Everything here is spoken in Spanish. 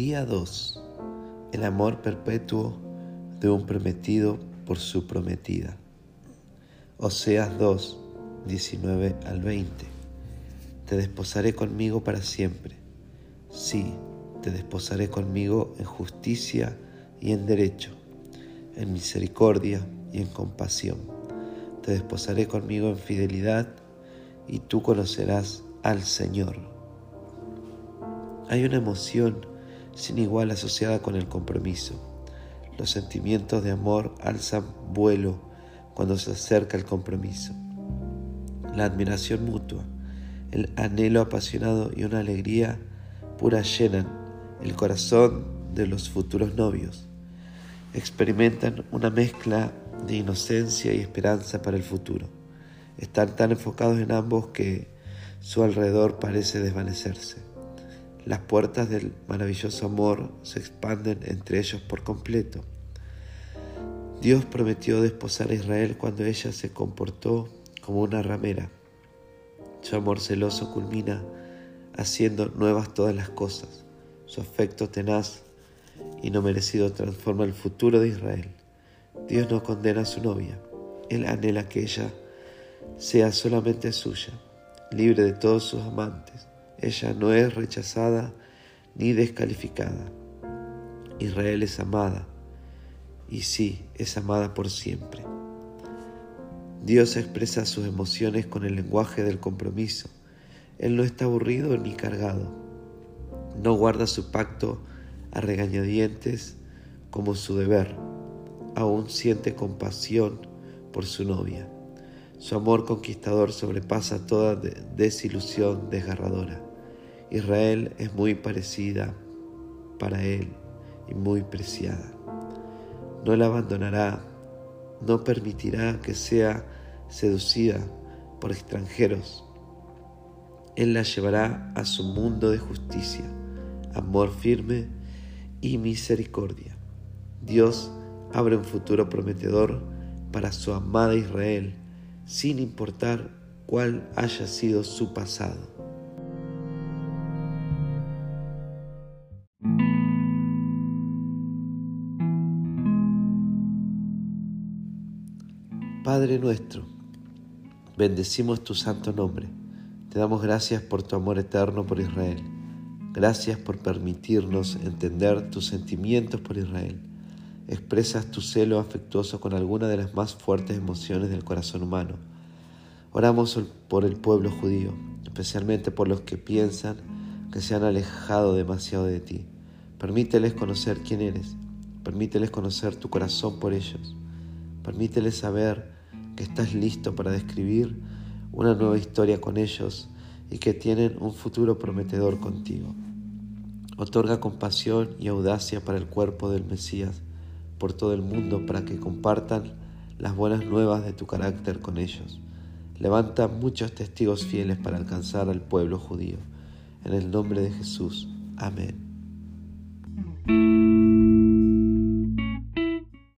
Día 2. El amor perpetuo de un prometido por su prometida. Oseas 2, 19 al 20. Te desposaré conmigo para siempre. Sí, te desposaré conmigo en justicia y en derecho, en misericordia y en compasión. Te desposaré conmigo en fidelidad y tú conocerás al Señor. Hay una emoción sin igual asociada con el compromiso. Los sentimientos de amor alzan vuelo cuando se acerca el compromiso. La admiración mutua, el anhelo apasionado y una alegría pura llenan el corazón de los futuros novios. Experimentan una mezcla de inocencia y esperanza para el futuro. Están tan enfocados en ambos que su alrededor parece desvanecerse. Las puertas del maravilloso amor se expanden entre ellos por completo. Dios prometió desposar a Israel cuando ella se comportó como una ramera. Su amor celoso culmina haciendo nuevas todas las cosas. Su afecto tenaz y no merecido transforma el futuro de Israel. Dios no condena a su novia. Él anhela que ella sea solamente suya, libre de todos sus amantes. Ella no es rechazada ni descalificada. Israel es amada y sí, es amada por siempre. Dios expresa sus emociones con el lenguaje del compromiso. Él no está aburrido ni cargado. No guarda su pacto a regañadientes como su deber. Aún siente compasión por su novia. Su amor conquistador sobrepasa toda desilusión desgarradora. Israel es muy parecida para él y muy preciada. No la abandonará, no permitirá que sea seducida por extranjeros. Él la llevará a su mundo de justicia, amor firme y misericordia. Dios abre un futuro prometedor para su amada Israel, sin importar cuál haya sido su pasado. Padre nuestro, bendecimos tu santo nombre. Te damos gracias por tu amor eterno por Israel. Gracias por permitirnos entender tus sentimientos por Israel. Expresas tu celo afectuoso con alguna de las más fuertes emociones del corazón humano. Oramos por el pueblo judío, especialmente por los que piensan que se han alejado demasiado de ti. Permíteles conocer quién eres. Permíteles conocer tu corazón por ellos. Permíteles saber que estás listo para describir una nueva historia con ellos y que tienen un futuro prometedor contigo. Otorga compasión y audacia para el cuerpo del Mesías por todo el mundo para que compartan las buenas nuevas de tu carácter con ellos. Levanta muchos testigos fieles para alcanzar al pueblo judío. En el nombre de Jesús. Amén.